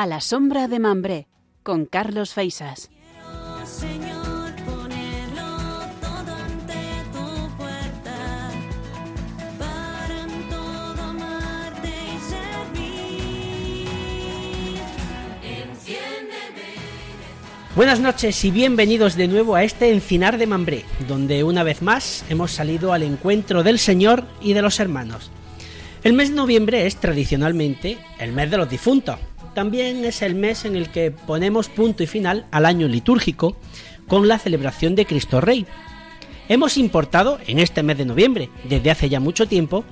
A la sombra de Mambré, con Carlos Feisas. Buenas noches y bienvenidos de nuevo a este Encinar de Mambré, donde una vez más hemos salido al encuentro del Señor y de los hermanos. El mes de noviembre es tradicionalmente el mes de los difuntos. También es el mes en el que ponemos punto y final al año litúrgico con la celebración de Cristo Rey. Hemos importado en este mes de noviembre, desde hace ya mucho tiempo,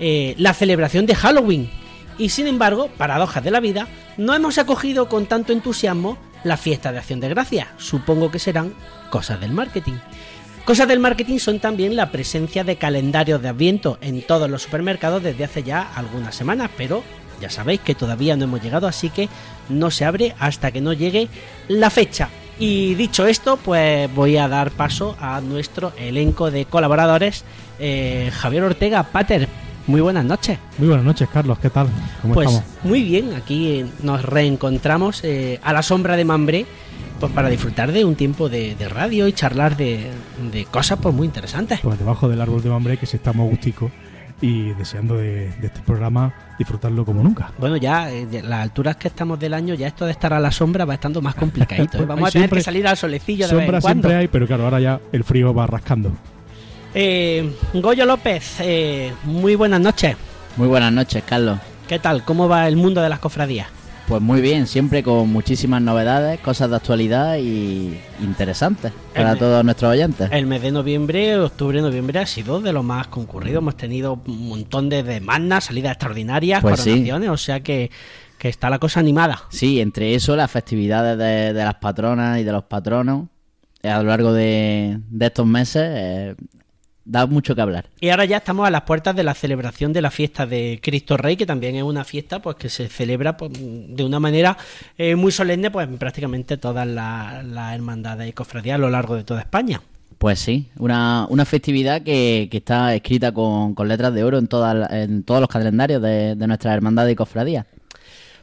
eh, la celebración de Halloween. Y sin embargo, paradojas de la vida, no hemos acogido con tanto entusiasmo la fiesta de Acción de Gracia. Supongo que serán cosas del marketing. Cosas del marketing son también la presencia de calendarios de Adviento en todos los supermercados desde hace ya algunas semanas, pero ya sabéis que todavía no hemos llegado, así que no se abre hasta que no llegue la fecha. Y dicho esto, pues voy a dar paso a nuestro elenco de colaboradores. Eh, Javier Ortega, Pater, muy buenas noches. Muy buenas noches, Carlos. ¿Qué tal? ¿Cómo Pues estamos? muy bien, aquí nos reencontramos eh, a la sombra de Mambré pues para disfrutar de un tiempo de, de radio y charlar de, de cosas pues muy interesantes. Pues debajo del árbol de Mambré, que se está agustico y deseando de, de este programa disfrutarlo como nunca. Bueno, ya eh, las alturas que estamos del año, ya esto de estar a la sombra va estando más complicadito. ¿eh? Pues Vamos a tener siempre- que salir al solecillo de vez Sombra en cuando. siempre hay, pero claro, ahora ya el frío va rascando. Eh, Goyo López, eh, muy buenas noches. Muy buenas noches, Carlos. ¿Qué tal? ¿Cómo va el mundo de las cofradías? Pues muy bien, siempre con muchísimas novedades, cosas de actualidad y interesantes para todos nuestros oyentes. El mes de noviembre, octubre, noviembre ha sido de lo más concurrido. Hemos tenido un montón de demandas, salidas extraordinarias, Pues sí. coronaciones, o sea que, que está la cosa animada. Sí, entre eso las festividades de, de las patronas y de los patronos eh, a lo largo de, de estos meses eh, da mucho que hablar. Y ahora ya estamos a las puertas de la celebración de la fiesta de Cristo Rey, que también es una fiesta pues que se celebra pues, de una manera eh, muy solemne pues en prácticamente todas las hermandades y cofradías a lo largo de toda España. Pues sí, una, una festividad que, que está escrita con, con letras de oro en, todas en todos los calendarios de, de nuestras hermandades y cofradías.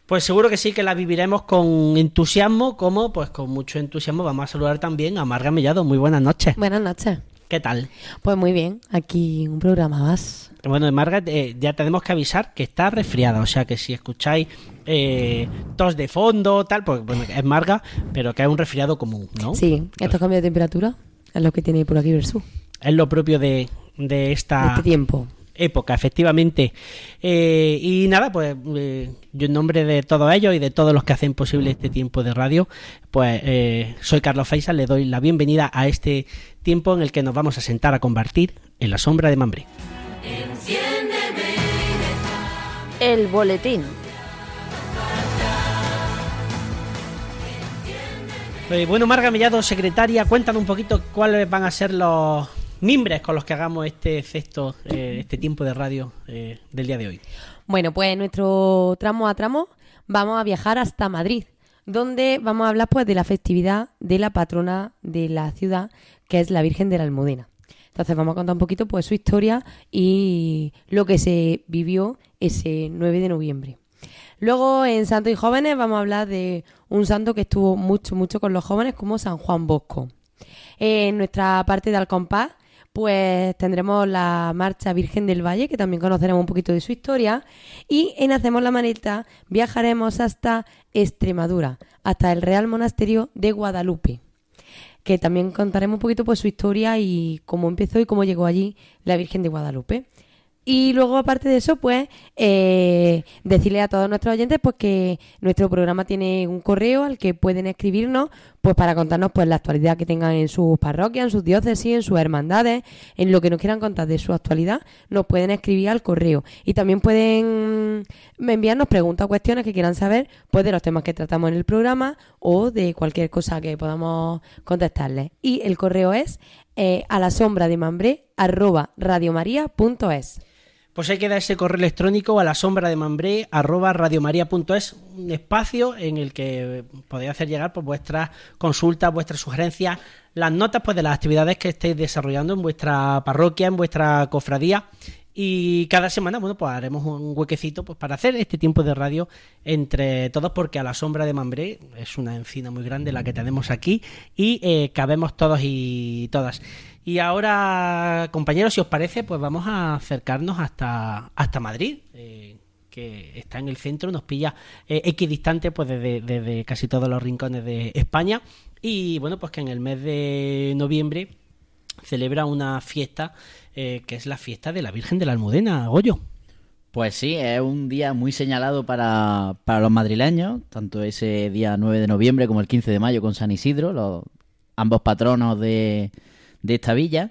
Pues seguro que sí que la viviremos con entusiasmo, como pues con mucho entusiasmo vamos a saludar también a Marga Mellado. Muy buenas noches. Buenas noches. ¿Qué tal? Pues muy bien, aquí un programa más. Bueno, Marga, eh, ya tenemos que avisar que está resfriada, o sea que si escucháis eh, tos de fondo, tal, pues bueno, es Marga, pero que es un resfriado común, ¿no? Sí, estos cambios de temperatura es lo que tiene por aquí Versus. Es lo propio de, de esta De este tiempo. Época, efectivamente. Eh, y nada, pues eh, yo en nombre de todos ellos y de todos los que hacen posible este tiempo de radio, pues eh, soy Carlos Faisa, le doy la bienvenida a este tiempo en el que nos vamos a sentar a compartir en la sombra de Mambré. El boletín. Eh, bueno, Marga Mellado, secretaria, cuéntanos un poquito cuáles van a ser los mimbres con los que hagamos este sexto, eh, este tiempo de radio eh, del día de hoy. Bueno, pues nuestro tramo a tramo vamos a viajar hasta Madrid, donde vamos a hablar pues de la festividad de la patrona de la ciudad, que es la Virgen de la Almudena. Entonces vamos a contar un poquito pues su historia y lo que se vivió ese 9 de noviembre. Luego en Santos y Jóvenes vamos a hablar de un santo que estuvo mucho, mucho con los jóvenes como San Juan Bosco. En nuestra parte de Alcompás, pues tendremos la Marcha Virgen del Valle, que también conoceremos un poquito de su historia. Y en Hacemos la Maneta viajaremos hasta Extremadura, hasta el Real Monasterio de Guadalupe, que también contaremos un poquito pues su historia y cómo empezó y cómo llegó allí la Virgen de Guadalupe. Y luego, aparte de eso, pues eh, decirle a todos nuestros oyentes pues que nuestro programa tiene un correo al que pueden escribirnos pues para contarnos pues la actualidad que tengan en sus parroquias, en sus diócesis, en sus hermandades, en lo que nos quieran contar de su actualidad, nos pueden escribir al correo. Y también pueden enviarnos preguntas o cuestiones que quieran saber pues de los temas que tratamos en el programa o de cualquier cosa que podamos contestarles. Y el correo es eh, a la sombra de mambré arroba radiomaria.es. Pues hay que dar ese correo electrónico a la sombra de mambré arroba radiomaria.es, un espacio en el que podéis hacer llegar pues, vuestras consultas, vuestras sugerencias, las notas pues, de las actividades que estéis desarrollando en vuestra parroquia, en vuestra cofradía Y cada semana, bueno, pues haremos un huequecito pues, para hacer este tiempo de radio entre todos, porque a la sombra de Mambré es una encina muy grande la que tenemos aquí y eh, cabemos todos y todas. Y ahora, compañeros, si os parece, pues vamos a acercarnos hasta, hasta Madrid. eh, que está en el centro, nos pilla eh, equidistante pues desde, desde casi todos los rincones de España y bueno pues que en el mes de noviembre celebra una fiesta eh, que es la fiesta de la Virgen de la Almudena, Goyo. Pues sí, es un día muy señalado para, para los madrileños, tanto ese día 9 de noviembre como el 15 de mayo con San Isidro, los, ambos patronos de, de esta villa.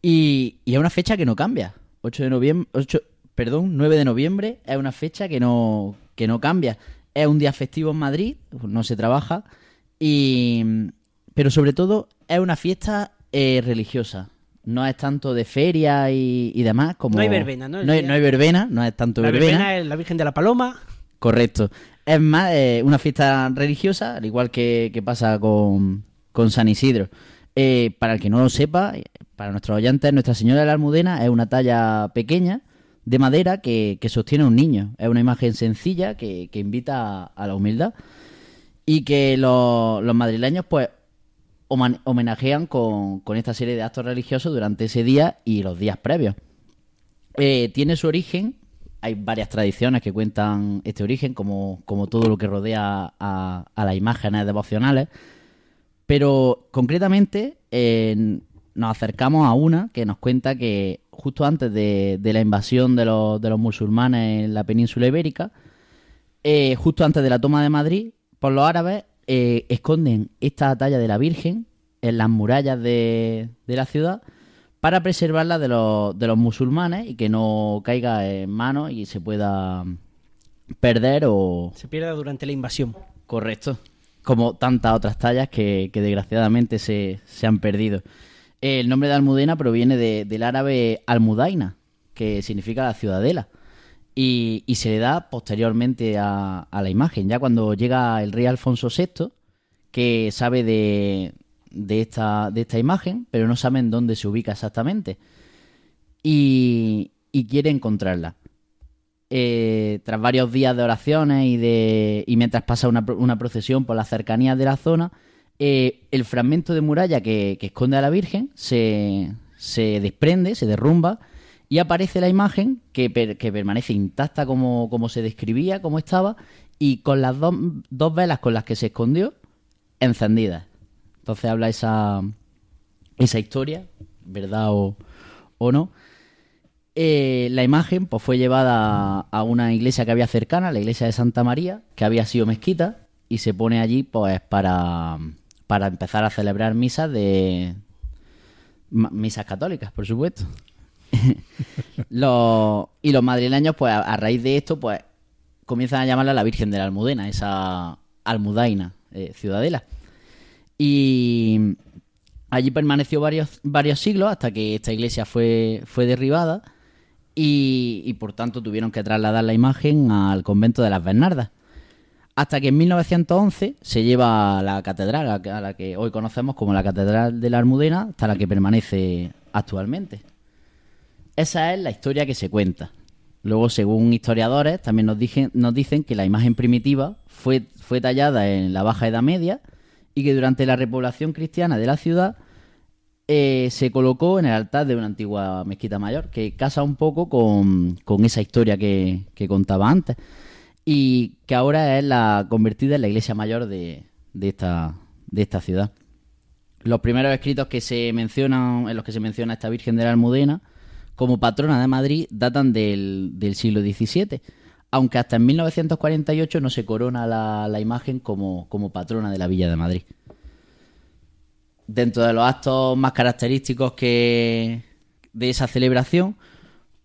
Y, y es una fecha que no cambia. 8 de noviembre, 8, perdón, 9 de noviembre es una fecha que no, que no cambia. Es un día festivo en Madrid, no se trabaja, y, pero sobre todo es una fiesta eh, religiosa. No es tanto de feria y, y demás como... No hay verbena, ¿no? No hay, no hay verbena, no es tanto La verbena. verbena es la Virgen de la Paloma. Correcto. Es más, eh, una fiesta religiosa, al igual que, que pasa con, con San Isidro. Eh, para el que no lo sepa, para nuestros oyentes, Nuestra Señora de la Almudena es una talla pequeña de madera que, que sostiene un niño. Es una imagen sencilla que, invita a, la humildad y que los, madrileños pues homenajean con, con esta serie de actos religiosos durante ese día y los días previos. Eh, tiene su origen, hay varias tradiciones que cuentan este origen, como, como todo lo que rodea a, a las imágenes devocionales, pero concretamente eh, nos acercamos a una que nos cuenta que justo antes de, de la invasión de los, de los musulmanes en la península ibérica, eh, justo antes de la toma de Madrid, por los árabes, eh, esconden esta talla de la Virgen en las murallas de, de la ciudad para preservarla de los, de los musulmanes y que no caiga en manos y se pueda perder o... Se pierde durante la invasión. Correcto. Como tantas otras tallas que, desgraciadamente se, se han perdido. El nombre de Almudena proviene de- del árabe Almudaina, que significa la ciudadela. Y, se le da posteriormente a, a la imagen, ya cuando llega el rey Alfonso VI, que sabe de, de, esta, de esta imagen, pero no saben dónde se ubica exactamente. Y quiere encontrarla eh, tras varios días de oraciones y, de, y mientras pasa una, una procesión por las cercanías de la zona, eh, el fragmento de muralla que, que esconde a la Virgen se, se desprende, se derrumba y aparece la imagen que, per- que permanece intacta como, como se describía, como estaba, y con las dos, dos velas con las que se escondió encendidas. Entonces habla esa, esa historia, verdad o, o no. Eh, la imagen pues, fue llevada a una iglesia que había cercana, la iglesia de Santa María, que había sido mezquita, y se pone allí pues para, para empezar a celebrar misas de misas católicas, por supuesto. Y los madrileños, pues a, a raíz de esto, pues comienzan a llamarla la Virgen de la Almudena, esa almudaina eh, ciudadela. Y allí permaneció varios, varios siglos hasta que esta iglesia fue, fue derribada y, por tanto tuvieron que trasladar la imagen al convento de las Bernardas. Hasta que en 1911 se lleva a la catedral, a la- que hoy conocemos como la Catedral de la Almudena, hasta la que permanece actualmente. Esa es la historia que se cuenta. Luego, según historiadores, también nos, nos dicen que la imagen primitiva fue tallada en la Baja Edad Media y que durante la repoblación cristiana de la ciudad eh, se colocó en el altar de una antigua mezquita mayor, que casa un poco con, con esa historia que, que contaba antes. Y que ahora es la convertida en la iglesia mayor de, de esta, de esta ciudad. Los primeros escritos que se mencionan, en los que se menciona esta Virgen de la Almudena como patrona de Madrid datan del, del siglo XVII, aunque hasta en 1948 no se corona la, la imagen como, como patrona de la Villa de Madrid. Dentro de los actos más característicos que de esa celebración,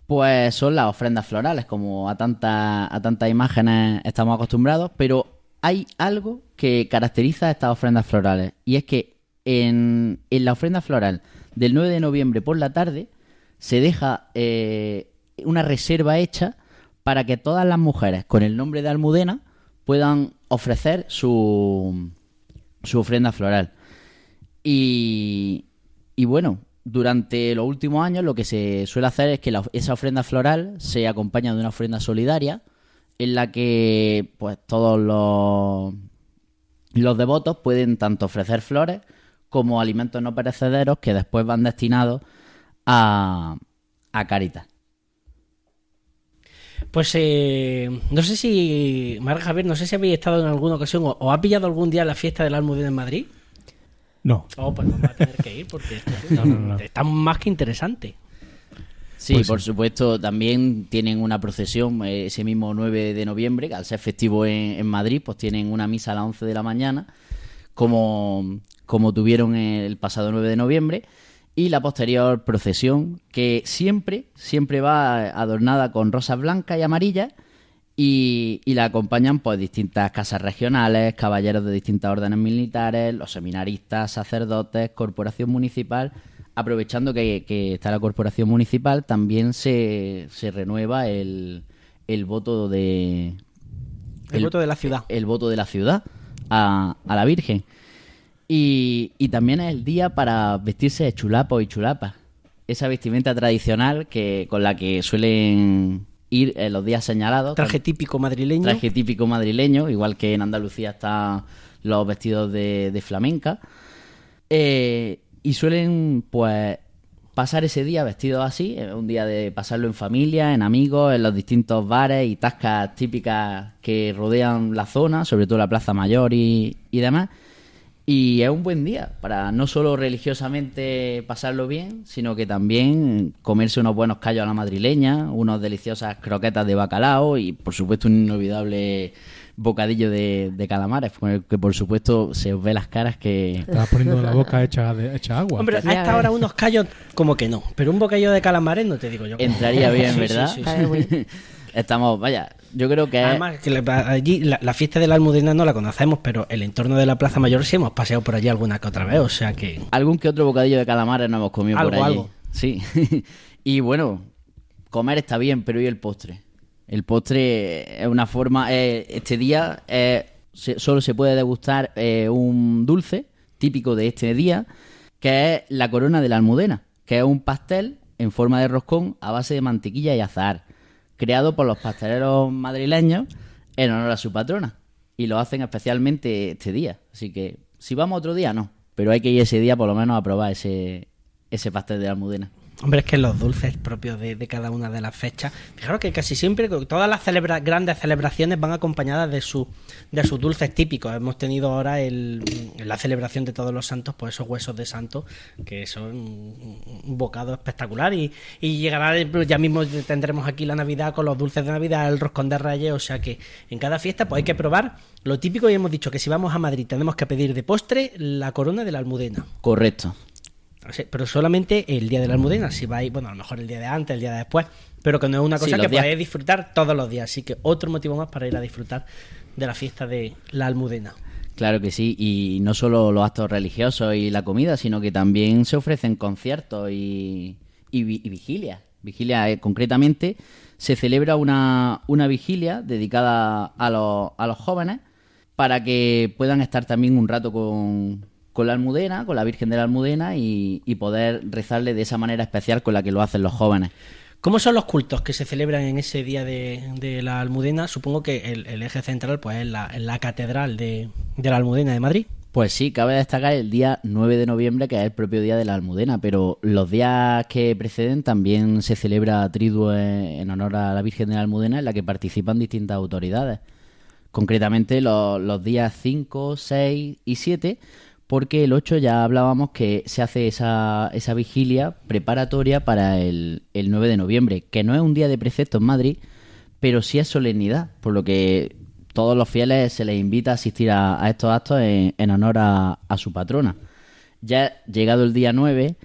pues son las ofrendas florales, como a tantas a tantas imágenes estamos acostumbrados, pero hay algo que caracteriza a estas ofrendas florales, y es que en, en la ofrenda floral del 9 de noviembre por la tarde se deja eh, una reserva hecha para que todas las mujeres con el nombre de Almudena puedan ofrecer su, su ofrenda floral. Y, bueno, durante los últimos años lo que se suele hacer es que esa ofrenda floral se acompaña de una ofrenda solidaria en la que pues todos los, los devotos pueden tanto ofrecer flores como alimentos no perecederos que después van destinados a, a Caritas. Pues eh, no sé si, Marga Javier, no sé si habéis estado en alguna ocasión o, o ha pillado algún día la fiesta de la Almudena en Madrid. No. Oh, pues vamos a tener que ir porque esto No, no, no. está más que interesante. Sí, Pues por sí. supuesto, también tienen una procesión eh, ese mismo 9 de noviembre, que al ser festivo en, en Madrid, pues tienen una misa a las 11 de la mañana, como, como tuvieron el pasado 9 de noviembre, y la posterior procesión, que siempre, siempre va adornada con rosas blancas y amarillas, y, y la acompañan pues distintas casas regionales, caballeros de distintas órdenes militares, los seminaristas, sacerdotes, corporación municipal. Aprovechando que, que está la corporación municipal, también se, se renueva el, el voto de El, voto de la ciudad. el voto de la ciudad a, a la Virgen. Y, y también es el día para vestirse de chulapo y chulapa. Esa vestimenta tradicional que con la que suelen ir en los días señalados. Traje típico madrileño. Traje típico madrileño, igual que en Andalucía están los vestidos de, de flamenca. Eh, y suelen, pues, pasar ese día vestidos así, es un día de pasarlo en familia, en amigos, en los distintos bares y tascas típicas que rodean la zona, sobre todo la Plaza Mayor y, y demás. Y es un buen día para no solo religiosamente pasarlo bien, sino que también comerse unos buenos callos a la madrileña, unas deliciosas croquetas de bacalao y, por supuesto, un inolvidable bocadillo de, de calamares, con el que, por supuesto, se os ve las caras que... Estás poniendo la boca hecha, de, hecha agua. Hombre, a esta hora unos callos como que no, pero un bocadillo de calamares no te digo yo. Entraría bien, Sí, sí, ¿verdad? sí, sí. Estamos, vaya, yo creo que... Además, que la- allí la, la fiesta de la Almudena no la conocemos, pero el entorno de la Plaza Mayor sí hemos paseado por allí alguna que otra vez, o sea que... Algún que otro bocadillo de calamares no hemos comido por allí. algo. Sí. y bueno, comer está bien, pero ¿y el postre? El postre es una forma... eh, este día eh, se- solo se puede degustar eh, un dulce típico de este día, que es la corona de la almudena, que es un pastel en forma de roscón a base de mantequilla y azahar, creado por los pasteleros madrileños en honor a su patrona. Y lo hacen especialmente este día. Así que si vamos otro día, no. Pero hay que ir ese día por lo menos a probar ese, ese pastel de la almudena. Hombre, es que los dulces propios de, cada una de las fechas. Fijaros que casi siempre, todas las grandes celebraciones van acompañadas de, su, de sus dulces típicos. Hemos tenido ahora el, la celebración de todos los santos, pues esos huesos de santo, que son un, bocado espectacular. Y, y llegará, ya mismo tendremos aquí la Navidad con los dulces de Navidad, el roscón de reyes. O sea que en cada fiesta, pues hay que probar lo típico. Y hemos dicho que si vamos a Madrid, tenemos que pedir de postre la corona de la almudena. Correcto. Pero solamente el día de la almudena. Si vais, bueno, a lo mejor el día de antes, el día de después, pero que no es una cosa que días- podéis disfrutar todos los días. Así que otro motivo más para ir a disfrutar de la fiesta de la almudena. Claro que sí, y no solo los actos religiosos y la comida, sino que también se ofrecen conciertos y, y, vi- y vigilias. Vigilia, eh, concretamente, se celebra una, una vigilia dedicada a los, a los jóvenes para que puedan estar también un rato con, con la almudena, con la Virgen de la Almudena y, y poder rezarle de esa manera especial con la que lo hacen los jóvenes. ¿Cómo son los cultos que se celebran en ese día de, de la almudena? Supongo que el, el eje central pues es la, en la catedral de, de la almudena de Madrid. Pues sí, cabe destacar el día 9 de noviembre, que es el propio día de la Almudena, pero los días que preceden también se celebra triduo en en honor a la Virgen de la Almudena, en la que participan distintas autoridades. Concretamente los, los días 5, 6 y 7, porque el 8 ya hablábamos que se hace esa, esa vigilia preparatoria para el, el 9 de noviembre, que no es un día de precepto en Madrid, pero sí es solemnidad, por lo que todos los fieles se les invita a asistir a, estos actos en, en honor a, a su patrona. Ya llegado el día 9,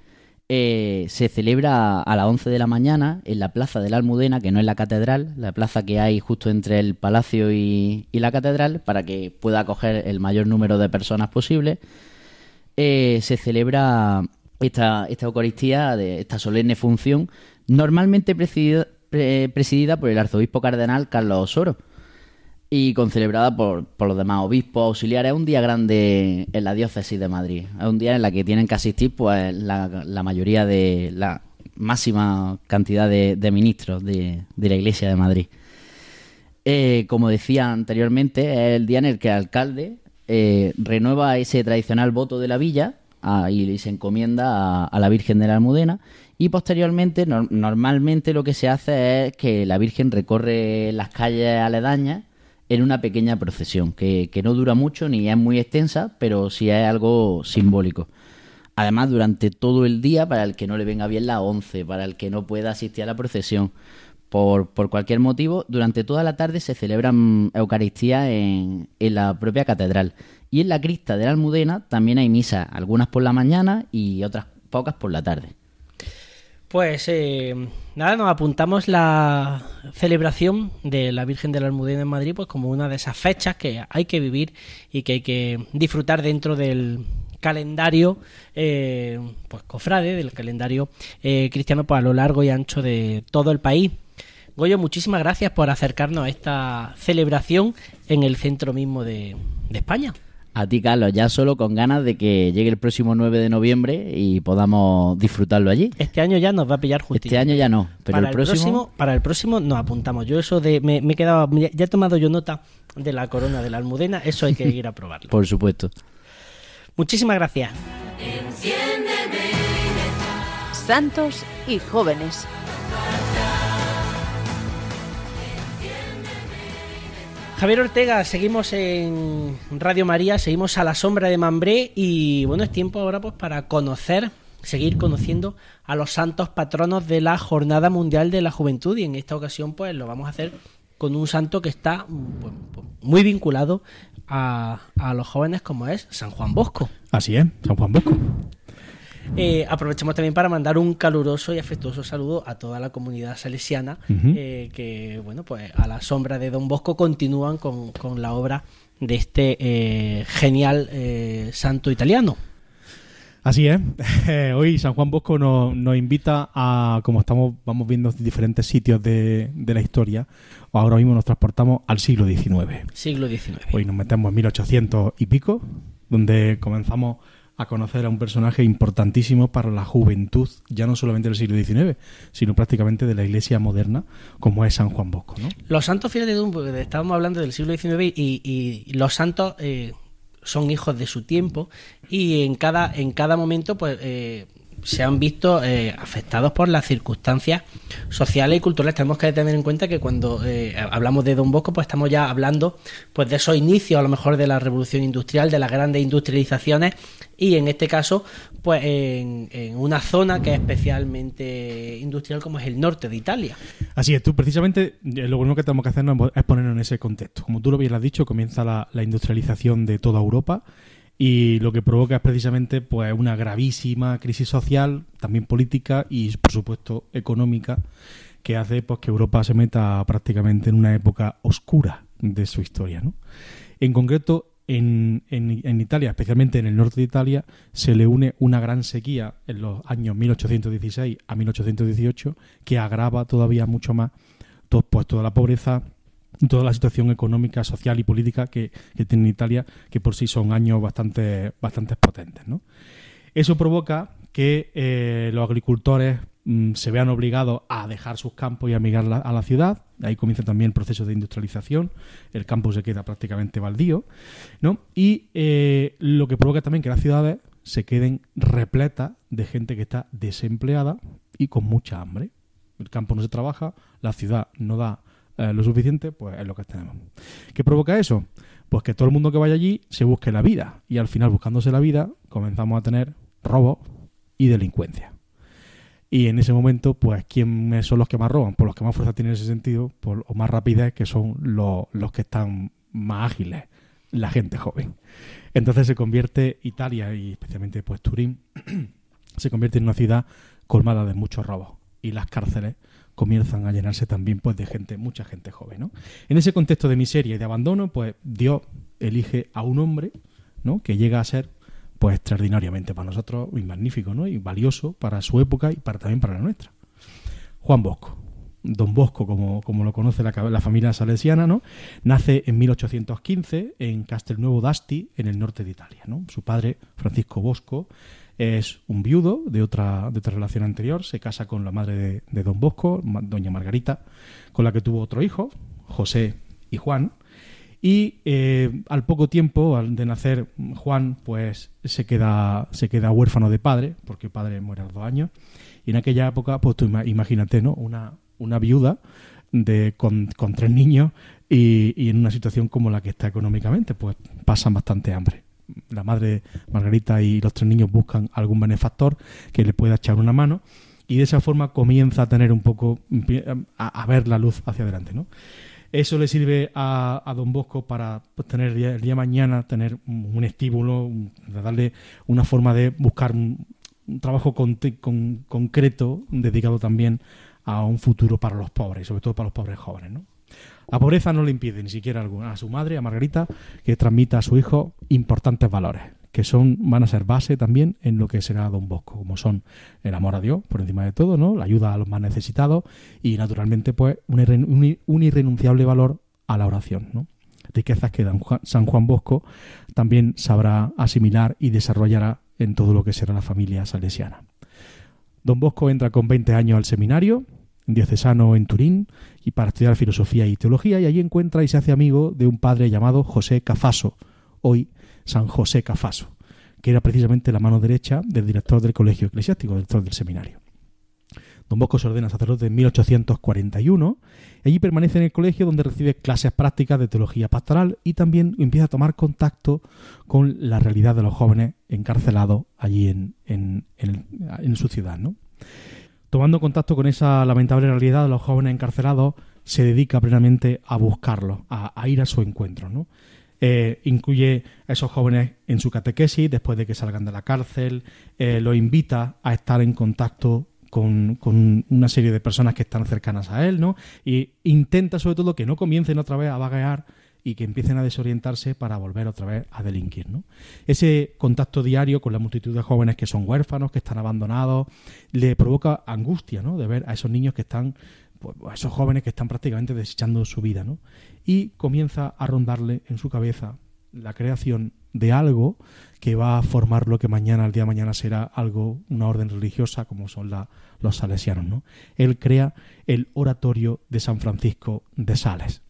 eh, se celebra a las 11 de la mañana en la plaza de la Almudena, que no es la catedral, la plaza que hay justo entre el palacio y, y la catedral, para que pueda acoger el mayor número de personas posible. Eh, se celebra esta, esta Eucaristía, de esta solemne función, normalmente presidida, pre- presidida por el arzobispo cardenal Carlos Osoro. y concelebrada por, por los demás obispos auxiliares. Es un día grande en la diócesis de Madrid. Es un día en la que tienen que asistir pues la, mayoría de la máxima cantidad de, de ministros de, de la Iglesia de Madrid. Eh, como decía anteriormente, es el día en el que el alcalde eh, renueva ese tradicional voto de la villa ah, y se encomienda a, a la Virgen de la Almudena. Y posteriormente, nor- normalmente lo que se hace es que la Virgen recorre las calles aledañas en una pequeña procesión, que, que no dura mucho ni es muy extensa, pero sí es algo simbólico. Además, durante todo el día, para el que no le venga bien la 11, para el que no pueda asistir a la procesión, por, por cualquier motivo, durante toda la tarde se celebran Eucaristías en, en la propia catedral. Y en la crista de la Almudena también hay misas, algunas por la mañana y otras pocas por la tarde. Pues eh, nada, nos apuntamos la celebración de la Virgen de la Almudena en Madrid pues como una de esas fechas que hay que vivir y que hay que disfrutar dentro del calendario eh, pues cofrade, del calendario eh, cristiano pues, a lo largo y ancho de todo el país. Goyo, muchísimas gracias por acercarnos a esta celebración en el centro mismo de, de España. A ti, Carlos, ya solo con ganas de que llegue el próximo 9 de noviembre y podamos disfrutarlo allí. Este año ya nos va a pillar justito. Este año ya no, pero para el próximo... para el próximo nos apuntamos. Yo eso de me, me he quedado ya he tomado yo nota de la corona de la Almudena, eso hay que ir a probarlo. Por supuesto. Muchísimas gracias. Santos y jóvenes. Javier Ortega, seguimos en Radio María, seguimos a la sombra de Mambré y bueno, es tiempo ahora pues para conocer, seguir conociendo a los santos patronos de la Jornada Mundial de la Juventud y en esta ocasión pues lo vamos a hacer con un santo que está pues, muy vinculado a los jóvenes como es San Juan Bosco. Así es, San Juan Bosco. Eh, aprovechamos también para mandar un caluroso y afectuoso saludo a toda la comunidad salesiana eh, que, bueno, pues a la sombra de Don Bosco continúan con, con la obra de este eh, genial santo italiano. Así es. Hoy San Juan Bosco nos, nos invita a, como estamos vamos viendo diferentes sitios de, de la historia, ahora mismo nos transportamos al siglo XIX. Siglo XIX. Hoy nos metemos en 1800 y pico, donde comenzamos a conocer a un personaje importantísimo para la juventud, ya no solamente del siglo XIX, sino prácticamente de la iglesia moderna, como es San Juan Bosco. ¿no? Los santos, fíjate tú, porque estábamos hablando del siglo XIX y, los santos eh, son hijos de su tiempo y en cada, en cada momento pues eh, se han visto eh, afectados por las circunstancias sociales y culturales. Tenemos que tener en cuenta que cuando eh, hablamos de Don Bosco, pues estamos ya hablando pues de esos inicios, a lo mejor de la revolución industrial, de las grandes industrializaciones y en este caso, pues en, una zona que es especialmente industrial como es el norte de Italia. Así es, tú precisamente eh, lo único que tenemos que hacer es ponernos en ese contexto. Como tú lo bien has dicho, comienza la, la industrialización de toda Europa y lo que provoca es precisamente pues una gravísima crisis social, también política y por supuesto económica que hace pues que Europa se meta prácticamente en una época oscura de su historia, ¿no? En concreto, en, en- Italia, especialmente en el norte de Italia, se le une una gran sequía en los años 1816 a 1818 que agrava todavía mucho más to- pues, toda la pobreza, toda la situación económica, social y política que, tiene Italia, que por sí son años bastante, bastante potentes. ¿no? Eso provoca que eh, los agricultores mm, se vean obligados a dejar sus campos y a migrar a la ciudad. Ahí comienza también el proceso de industrialización. El campo se queda prácticamente baldío. ¿no? Y eh, lo que provoca también que las ciudades se queden repletas de gente que está desempleada y con mucha hambre. El campo no se trabaja, la ciudad no da eh, lo suficiente, pues es lo que tenemos. ¿Qué provoca eso? Pues que todo el mundo que vaya allí se busque la vida. Y al final, buscándose la vida, comenzamos a tener robos y delincuencia. Y en ese momento, pues, ¿quiénes son los que más roban? Pues los que más fuerza tienen en ese sentido, por, o más rapidez, que son los, los que están más ágiles, la gente joven. Entonces se convierte Italia, y especialmente pues Turín, se convierte en una ciudad colmada de muchos robos. Y las cárceles comienzan a llenarse también pues de gente, mucha gente joven, ¿no? En ese contexto de miseria y de abandono, pues Dios elige a un hombre, ¿no? Que llega a ser pues extraordinariamente para nosotros y magnífico, ¿no? Y valioso para su época y para también para la nuestra. Juan Bosco, Don Bosco, como, como lo conoce la, familia salesiana, ¿no? Nace en 1815 en Castelnuovo d'Asti, en el norte de Italia, ¿no? Su padre, Francisco Bosco, es un viudo de otra, de otra relación anterior, se casa con la madre de, Don Bosco, doña Margarita, con la que tuvo otro hijo, José y Juan, y eh, al poco tiempo de nacer Juan, pues se queda, se queda huérfano de padre, porque padre muere a los dos años. Y en aquella época, pues tú ima- imagínate, ¿no? Una, una viuda de, con, con tres niños y, y en una situación como la que está económicamente, pues pasan bastante hambre. La madre Margarita y los tres niños buscan algún benefactor que le pueda echar una mano y de esa forma comienza a tener un poco, a, ver la luz hacia adelante, ¿no? Eso le sirve a, a Don Bosco para pues, tener el día, de mañana, tener un, estímulo, un- darle una forma de buscar un, trabajo conte- con- concreto dedicado también a un futuro para los pobres, sobre todo para los pobres jóvenes. ¿no? La pobreza no le impide ni siquiera a su madre, a Margarita, que transmita a su hijo importantes valores, que son van a ser base también en lo que será Don Bosco, como son el amor a Dios por encima de todo, ¿no? la ayuda a los más necesitados y naturalmente pues un, irrenunciable valor a la oración. ¿no? Riquezas que San Juan Bosco también sabrá asimilar y desarrollará en todo lo que será la familia salesiana. Don Bosco entra con 20 años al seminario diocesano en Turín y para estudiar filosofía y teología y allí encuentra y se hace amigo de un padre llamado José Cafaso, hoy San José Cafaso, que era precisamente la mano derecha del director del colegio eclesiástico, del director del seminario. Don Bosco se ordena sacerdote en 1841 y allí permanece en el colegio donde recibe clases prácticas de teología pastoral y también empieza a tomar contacto con la realidad de los jóvenes encarcelados allí en- en su ciudad. ¿no? Tomando contacto con esa lamentable realidad de los jóvenes encarcelados, se dedica plenamente a buscarlos, a, ir a su encuentro. ¿no? Eh, incluye a esos jóvenes en su catequesis después de que salgan de la cárcel, eh, los invita a estar en contacto con, con una serie de personas que están cercanas a él, ¿no? Y intenta sobre todo que no comiencen otra vez a vaguear y que empiecen a desorientarse para volver otra vez a delinquir, ¿no? Ese contacto diario con la multitud de jóvenes que son huérfanos, que están abandonados, le provoca angustia, ¿no? De ver a esos niños que están, pues, a esos jóvenes que están prácticamente desechando su vida, ¿no? Y comienza a rondarle en su cabeza la creación de algo que va a formar lo que mañana, el día de mañana, será algo, una orden religiosa como son la- los salesianos. ¿no? Él crea el oratorio de San Francisco de Sales,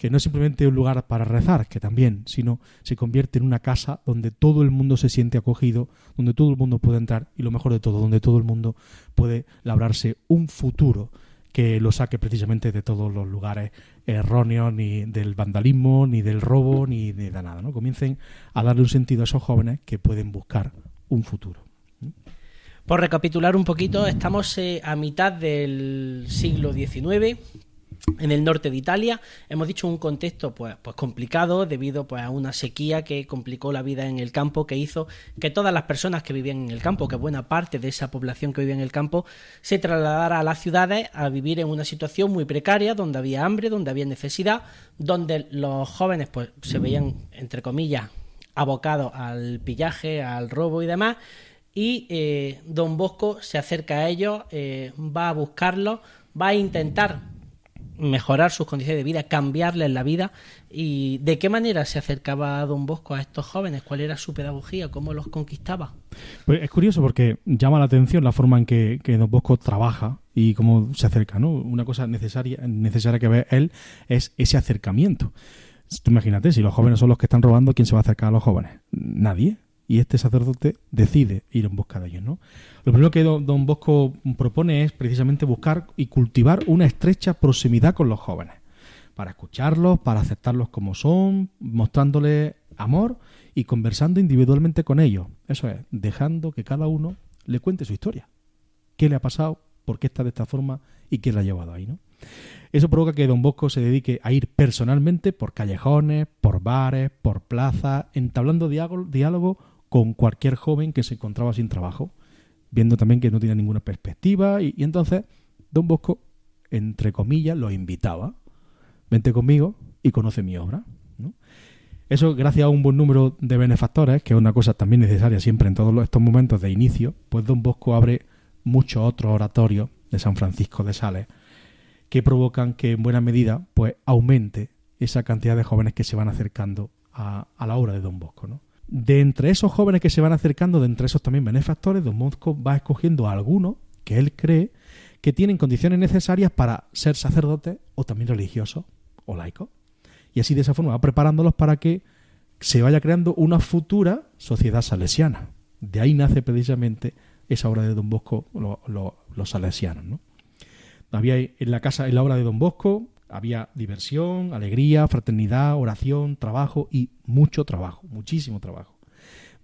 que no es simplemente un lugar para rezar, que también, sino se convierte en una casa donde todo el mundo se siente acogido, donde todo el mundo puede entrar y lo mejor de todo, donde todo el mundo puede labrarse un futuro que lo saque precisamente de todos los lugares erróneos, ni del vandalismo, ni del robo, ni de nada. ¿no? Comiencen a darle un sentido a esos jóvenes que pueden buscar un futuro. Por recapitular un poquito, estamos eh, a mitad del siglo XIX en el norte de Italia. Hemos dicho un contexto pues, pues complicado debido pues, a una sequía que complicó la vida en el campo, que hizo que todas las personas que vivían en el campo, que buena parte de esa población que vivía en el campo, se trasladara a las ciudades a vivir en una situación muy precaria, donde había hambre, donde había necesidad, donde los jóvenes pues, se veían, entre comillas, abocados al pillaje, al robo y demás. Y eh, Don Bosco se acerca a ellos, eh, va a buscarlos, va a intentar mejorar sus condiciones de vida, cambiarles la vida. ¿Y de qué manera se acercaba Don Bosco a estos jóvenes? ¿Cuál era su pedagogía? ¿Cómo los conquistaba? Pues es curioso porque llama la atención la forma en que, Don Bosco trabaja y cómo se acerca, ¿no? Una cosa necesaria, necesaria que ve él es ese acercamiento. Tú imagínate, si los jóvenes son los que están robando, ¿quién se va a acercar a los jóvenes? Nadie. Y este sacerdote decide ir en busca de ellos, ¿no? Lo primero que don, Bosco propone es precisamente buscar y cultivar una estrecha proximidad con los jóvenes. Para escucharlos, para aceptarlos como son, mostrándoles amor y conversando individualmente con ellos. Eso es, dejando que cada uno le cuente su historia. ¿Qué le ha pasado? ¿Por qué está de esta forma? ¿Y qué le ha llevado ahí? ¿no? Eso provoca que Don Bosco se dedique a ir personalmente por callejones, por bares, por plazas, entablando diálogo con cualquier joven que se encontraba sin trabajo, viendo también que no tenía ninguna perspectiva y, entonces Don Bosco, entre comillas, lo invitaba. Vente conmigo y conoce mi obra. ¿no? Eso gracias a un buen número de benefactores, que es una cosa también necesaria siempre en todos estos momentos de inicio, pues Don Bosco abre muchos otros oratorios de San Francisco de Sales que provocan que en buena medida pues aumente esa cantidad de jóvenes que se van acercando a, a la obra de Don Bosco. ¿no? De entre esos jóvenes que se van acercando, de entre esos también benefactores, Don Bosco va escogiendo a algunos que él cree que tienen condiciones necesarias para ser sacerdotes o también religiosos o laicos. Y así de esa forma va preparándolos para que se vaya creando una futura sociedad salesiana. De ahí nace precisamente esa obra de Don Bosco, lo- lo- los salesianos. ¿no? Había en la casa, en la obra de Don Bosco, había diversión, alegría, fraternidad, oración, trabajo y mucho trabajo, muchísimo trabajo.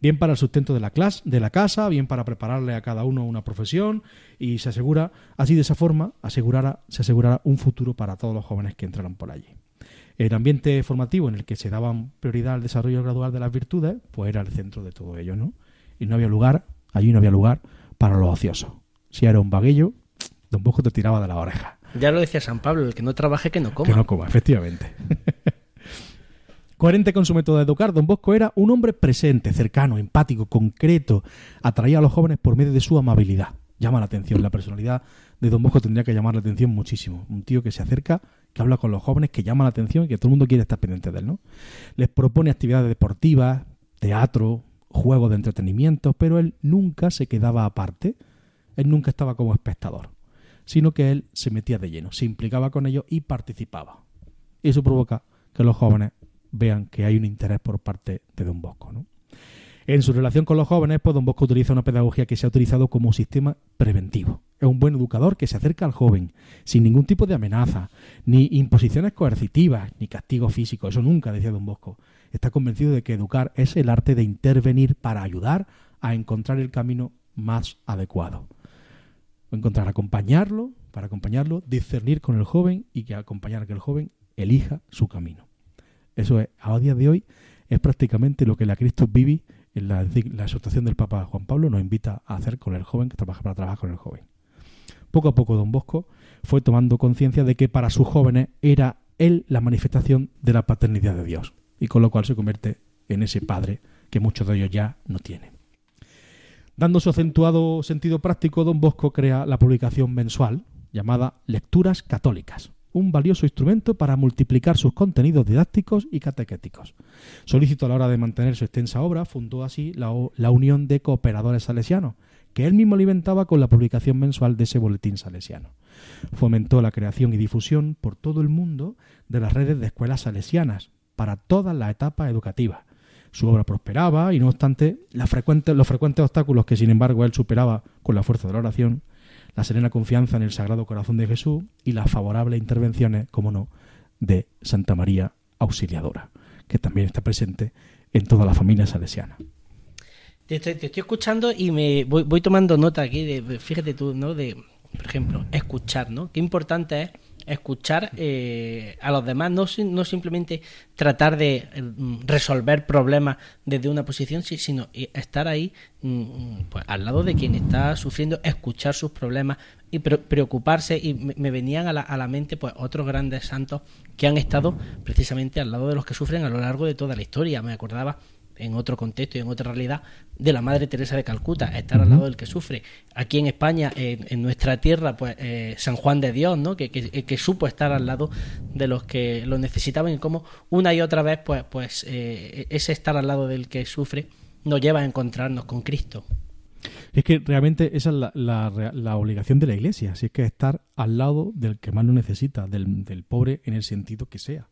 Bien para el sustento de la clase, de la casa, bien para prepararle a cada uno una profesión y se asegura, así de esa forma, asegurará, se asegurará un futuro para todos los jóvenes que entraran por allí. El ambiente formativo en el que se daban prioridad al desarrollo gradual de las virtudes, pues era el centro de todo ello, ¿no? Y no había lugar, allí no había lugar para los ociosos. Si era un vaguillo, Don Bosco te tiraba de la oreja. Ya lo decía San Pablo, el que no trabaje que no coma. Que no coma, efectivamente. Coherente con su método de educar, Don Bosco era un hombre presente, cercano, empático, concreto. Atraía a los jóvenes por medio de su amabilidad. Llama la atención. La personalidad de Don Bosco tendría que llamar la atención muchísimo. Un tío que se acerca, que habla con los jóvenes, que llama la atención y que todo el mundo quiere estar pendiente de él, ¿no? Les propone actividades deportivas, teatro, juegos de entretenimiento, pero él nunca se quedaba aparte. Él nunca estaba como espectador, sino que él se metía de lleno, se implicaba con ellos y participaba. Eso provoca que los jóvenes vean que hay un interés por parte de Don Bosco. En su relación con los jóvenes, pues Don Bosco utiliza una pedagogía que se ha utilizado como sistema preventivo. Es un buen educador que se acerca al joven sin ningún tipo de amenaza, ni imposiciones coercitivas, ni castigo físico. Eso nunca decía Don Bosco. Está convencido de que educar es el arte de intervenir para ayudar a encontrar el camino más adecuado. Encontrar, acompañarlo, para acompañarlo, discernir con el joven y que acompañar a que el joven elija su camino. Eso es, a día de hoy, es prácticamente lo que la Cristo Vivi, en la, la exhortación del Papa Juan Pablo, nos invita a hacer con el joven, que trabaja para trabajar con el joven. Poco a poco Don Bosco fue tomando conciencia de que para sus jóvenes era él la manifestación de la paternidad de Dios, y con lo cual se convierte en ese padre que muchos de ellos ya no tienen. Dando su acentuado sentido práctico, Don Bosco crea la publicación mensual llamada Lecturas Católicas, un valioso instrumento para multiplicar sus contenidos didácticos y catequéticos. Solícito a la hora de mantener su extensa obra, fundó así la, Unión de Cooperadores Salesianos, que él mismo alimentaba con la publicación mensual de ese boletín salesiano. Fomentó la creación y difusión por todo el mundo de las redes de escuelas salesianas para todas las etapas educativas. Su obra prosperaba y, no obstante, los frecuentes obstáculos que, sin embargo, él superaba con la fuerza de la oración, la serena confianza en el Sagrado Corazón de Jesús y las favorables intervenciones, como no, de Santa María Auxiliadora, que también está presente en toda la familia salesiana. Te estoy, te estoy escuchando y me voy, voy tomando nota aquí de, fíjate tú, ¿no? De, por ejemplo, escuchar, ¿no? Qué importante es escuchar eh, a los demás, no, no simplemente tratar de mm, resolver problemas desde una posición, sino estar ahí mm, mm, pues, al lado de quien está sufriendo, escuchar sus problemas y pre- preocuparse. Y me venían a la, a la mente pues otros grandes santos que han estado precisamente al lado de los que sufren a lo largo de toda la historia. Me acordaba en otro contexto y en otra realidad de la Madre Teresa de Calcuta, estar al lado del que sufre. Aquí en España, en, en nuestra tierra, pues eh, San Juan de Dios, ¿no? Que, que- que supo estar al lado de los que lo necesitaban y cómo una y otra vez, pues, pues eh, ese estar al lado del que sufre nos lleva a encontrarnos con Cristo. Es que realmente esa es la, la rea- la obligación de la Iglesia, si es que estar al lado del que más lo necesita, del, del pobre en el sentido que sea.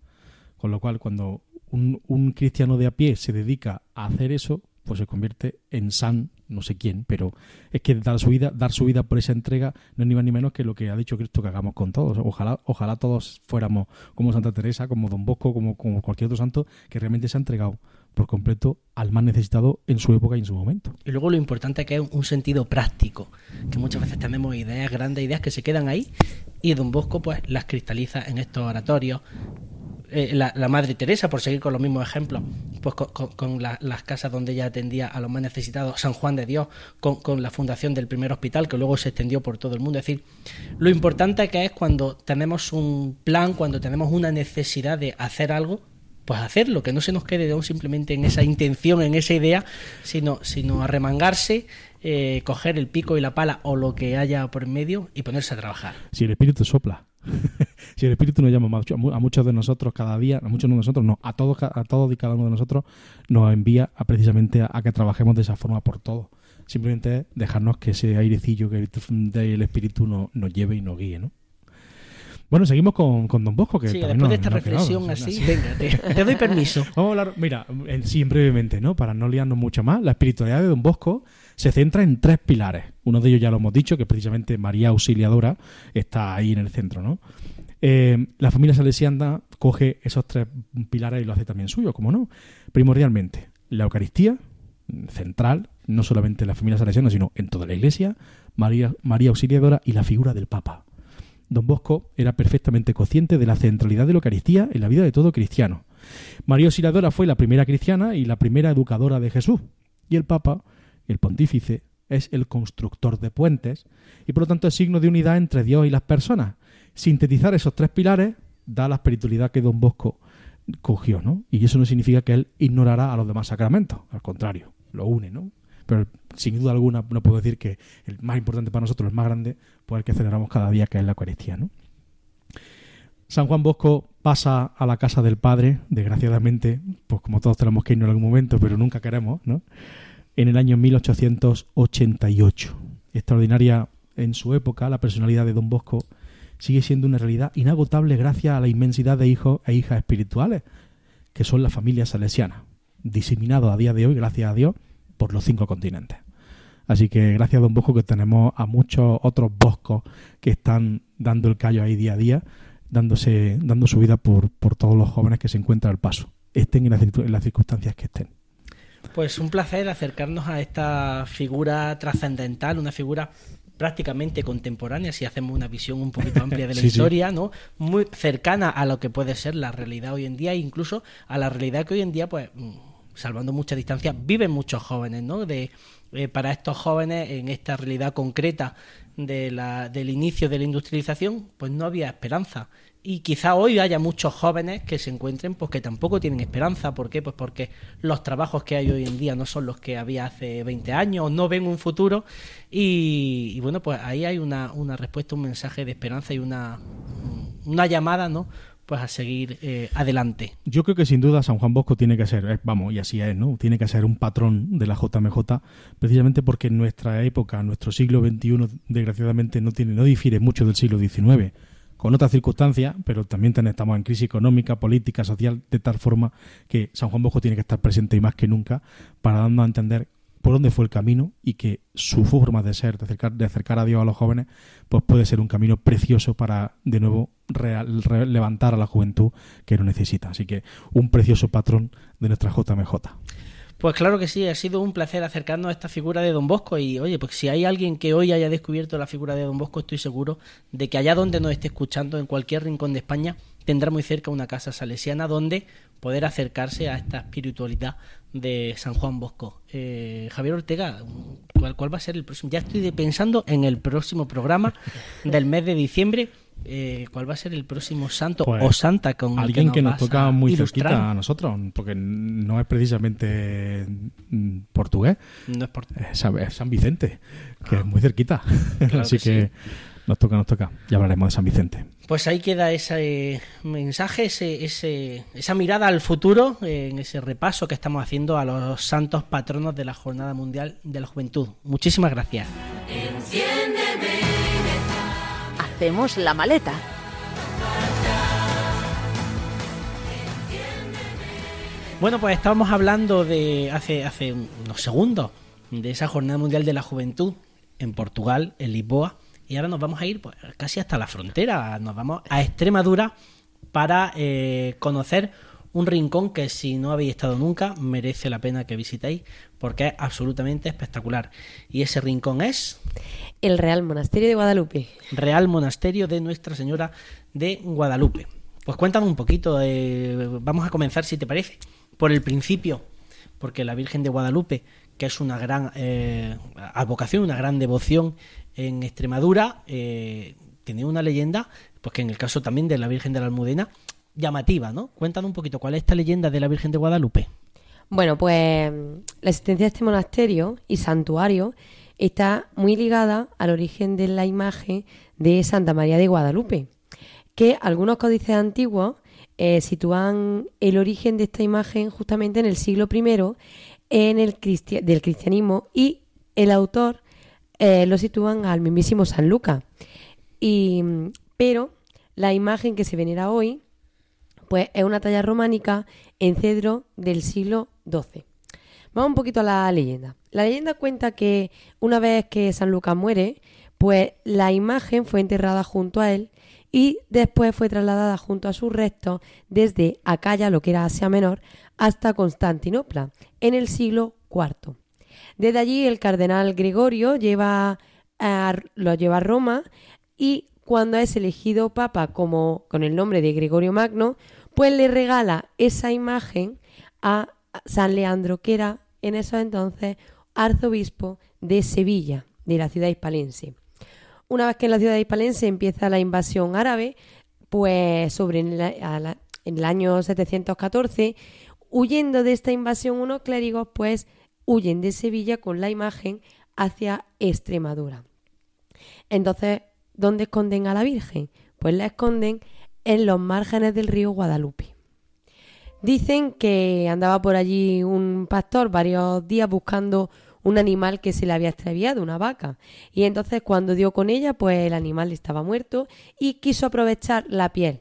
Con lo cual, cuando un, un cristiano de a pie se dedica a hacer eso, pues se convierte en san no sé quién, pero es que dar su vida, dar su vida por esa entrega no es ni más ni menos que lo que ha dicho Cristo que hagamos con todos. Ojalá, ojalá todos fuéramos como Santa Teresa, como Don Bosco, como, como cualquier otro santo que realmente se ha entregado por completo al más necesitado en su época y en su momento. Y luego lo importante que es un sentido práctico, que muchas veces tenemos ideas, grandes ideas que se quedan ahí y Don Bosco pues las cristaliza en estos oratorios. Eh, la, Madre Teresa, por seguir con los mismos ejemplos, pues con, la- las casas donde ella atendía a los más necesitados, San Juan de Dios, con, la fundación del primer hospital que luego se extendió por todo el mundo. Es decir, lo importante que es cuando tenemos un plan, cuando tenemos una necesidad de hacer algo, pues hacerlo, que no se nos quede simplemente en esa intención, en esa idea, sino, sino arremangarse, eh, coger el pico y la pala o lo que haya por medio y ponerse a trabajar. Si el Espíritu sopla, si el Espíritu nos llama a mu- a muchos de nosotros cada día, a muchos de nosotros, no, a todos, a todos y cada uno de nosotros, nos envía a precisamente a, a que trabajemos de esa forma por todos. Simplemente es dejarnos que ese airecillo que el- Espíritu nos, nos lleve y nos guíe, ¿no? Bueno, seguimos con, con Don Bosco, que Sí, después de esta quedado, reflexión así, sí. venga, te, te doy permiso. Vamos a hablar, mira, en sí, brevemente, ¿no? Para no liarnos mucho más, la espiritualidad de Don Bosco se centra en tres pilares. Uno de ellos ya lo hemos dicho, que precisamente María Auxiliadora está ahí en el centro, ¿no? Eh, la familia salesiana coge esos tres pilares y lo hace también suyo, como no. Primordialmente, la Eucaristía, central, no solamente en la familia salesiana, sino en toda la iglesia, María, María Auxiliadora y la figura del Papa. Don Bosco era perfectamente consciente de la centralidad de la Eucaristía en la vida de todo cristiano. María Auxiliadora fue la primera cristiana y la primera educadora de Jesús. Y el Papa, el pontífice, es el constructor de puentes y por lo tanto es signo de unidad entre Dios y las personas. Sintetizar esos tres pilares da la espiritualidad que Don Bosco cogió, ¿no? Y eso no significa que él ignorará a los demás sacramentos, al contrario, lo une, ¿no? Pero sin duda alguna no puedo decir que el más importante para nosotros, el más grande, pues el que celebramos cada día, que es la Eucaristía, ¿no? San Juan Bosco pasa a la casa del Padre, desgraciadamente, pues como todos tenemos que irnos en algún momento, pero nunca queremos, ¿no? En el año 1888. Extraordinaria en su época, la personalidad de Don Bosco sigue siendo una realidad inagotable gracias a la inmensidad de hijos e hijas espirituales, que son la familia salesiana, diseminado a día de hoy, gracias a Dios, por los cinco continentes. Así que gracias a Don Bosco que tenemos a muchos otros boscos que están dando el callo ahí día a día, dándose, dando su vida por, por todos los jóvenes que se encuentran al paso, estén en las, en las circunstancias que estén. Pues un placer acercarnos a esta figura trascendental, una figura prácticamente contemporánea, si hacemos una visión un poquito amplia de la Sí, sí. historia, ¿no? Muy cercana a lo que puede ser la realidad hoy en día, e incluso a la realidad que hoy en día, pues, mm, salvando mucha distancia, viven muchos jóvenes, ¿no? De, eh, para estos jóvenes, en esta realidad concreta de la, del inicio de la industrialización, pues no había esperanza. Y quizá hoy haya muchos jóvenes que se encuentren pues que tampoco tienen esperanza. ¿Por qué? Pues porque los trabajos que hay hoy en día no son los que había hace 20 años, no ven un futuro. Y, y bueno, pues ahí hay una, una respuesta, un mensaje de esperanza y una, una llamada, ¿no? Pues a seguir eh, adelante. Yo creo que sin duda San Juan Bosco tiene que ser, eh, vamos, y así es, ¿no? Tiene que ser un patrón de la JMJ, precisamente porque en nuestra época, nuestro siglo XXI, desgraciadamente no tiene, no difiere mucho del siglo XIX, con otras circunstancias, pero también estamos en crisis económica, política, social, de tal forma que San Juan Bosco tiene que estar presente y más que nunca para darnos a entender por dónde fue el camino y que su forma de ser, de acercar, de acercar a Dios a los jóvenes, pues puede ser un camino precioso para de nuevo re- levantar a la juventud que lo necesita. Así que un precioso patrón de nuestra JMJ. Pues claro que sí, ha sido un placer acercarnos a esta figura de Don Bosco y oye, pues si hay alguien que hoy haya descubierto la figura de Don Bosco, estoy seguro de que allá donde nos esté escuchando, en cualquier rincón de España, tendrá muy cerca una casa salesiana donde poder acercarse a esta espiritualidad de San Juan Bosco. Eh, Javier Ortega, ¿cuál, cuál va a ser el próximo? Ya estoy pensando en el próximo programa del mes de diciembre. Eh, ¿Cuál va a ser el próximo santo Pues, o santa con el Alguien que nos vas toca a muy ilustrar? cerquita a nosotros, porque no es precisamente mm, portugués, No es por... es San, es San Vicente, que es muy cerquita. Así que que, nos toca, nos toca. Ya hablaremos de San Vicente. Pues ahí queda ese mensaje, ese, ese- esa mirada al futuro, eh, en ese repaso que estamos haciendo a los santos patronos de la Jornada Mundial de la Juventud. Muchísimas gracias. La maleta. Bueno, pues estábamos hablando de hace, hace unos segundos de esa Jornada Mundial de la Juventud en Portugal, en Lisboa, y ahora nos vamos a ir pues, casi hasta la frontera, nos vamos a Extremadura para eh, conocer un rincón que si no habéis estado nunca merece la pena que visitéis porque es absolutamente espectacular. Y ese rincón es El Real Monasterio de Guadalupe. Real Monasterio de Nuestra Señora de Guadalupe. Pues cuéntame un poquito, eh, vamos a comenzar si te parece, por el principio, porque la Virgen de Guadalupe, que es una gran eh, advocación, una gran devoción en Extremadura, eh, tiene una leyenda, pues que en el caso también de la Virgen de la Almudena, llamativa, ¿no? Cuéntanos un poquito, ¿cuál es esta leyenda de la Virgen de Guadalupe? Bueno, pues la existencia de este monasterio y santuario está muy ligada al origen de la imagen de Santa María de Guadalupe. que algunos códices antiguos eh, sitúan el origen de esta imagen justamente en el siglo I en el cristia- del cristianismo y el autor eh, lo sitúan al mismísimo San Lucas. Y, pero la imagen que se venera hoy pues es una talla románica en cedro del siglo XII. Vamos un poquito a la leyenda. La leyenda cuenta que una vez que San Lucas muere, pues la imagen fue enterrada junto a él y después fue trasladada junto a sus restos desde Acaya, lo que era Asia Menor, hasta Constantinopla, en el siglo IV. Desde allí el cardenal Gregorio lleva a- lo lleva a Roma y cuando es elegido papa como con el nombre de Gregorio Magno, pues le regala esa imagen a San Leandro, que era en esos entonces arzobispo de Sevilla, de la ciudad hispalense. Una vez que en la ciudad hispalense empieza la invasión árabe, pues sobre en, en el año 714, huyendo de esta invasión unos clérigos, pues huyen de Sevilla con la imagen hacia Extremadura. Entonces, ¿dónde esconden a la Virgen? Pues la esconden en los márgenes del río Guadalupe. Dicen que andaba por allí un pastor varios días buscando un animal que se le había extraviado, una vaca. Y entonces cuando dio con ella, pues el animal estaba muerto y quiso aprovechar la piel.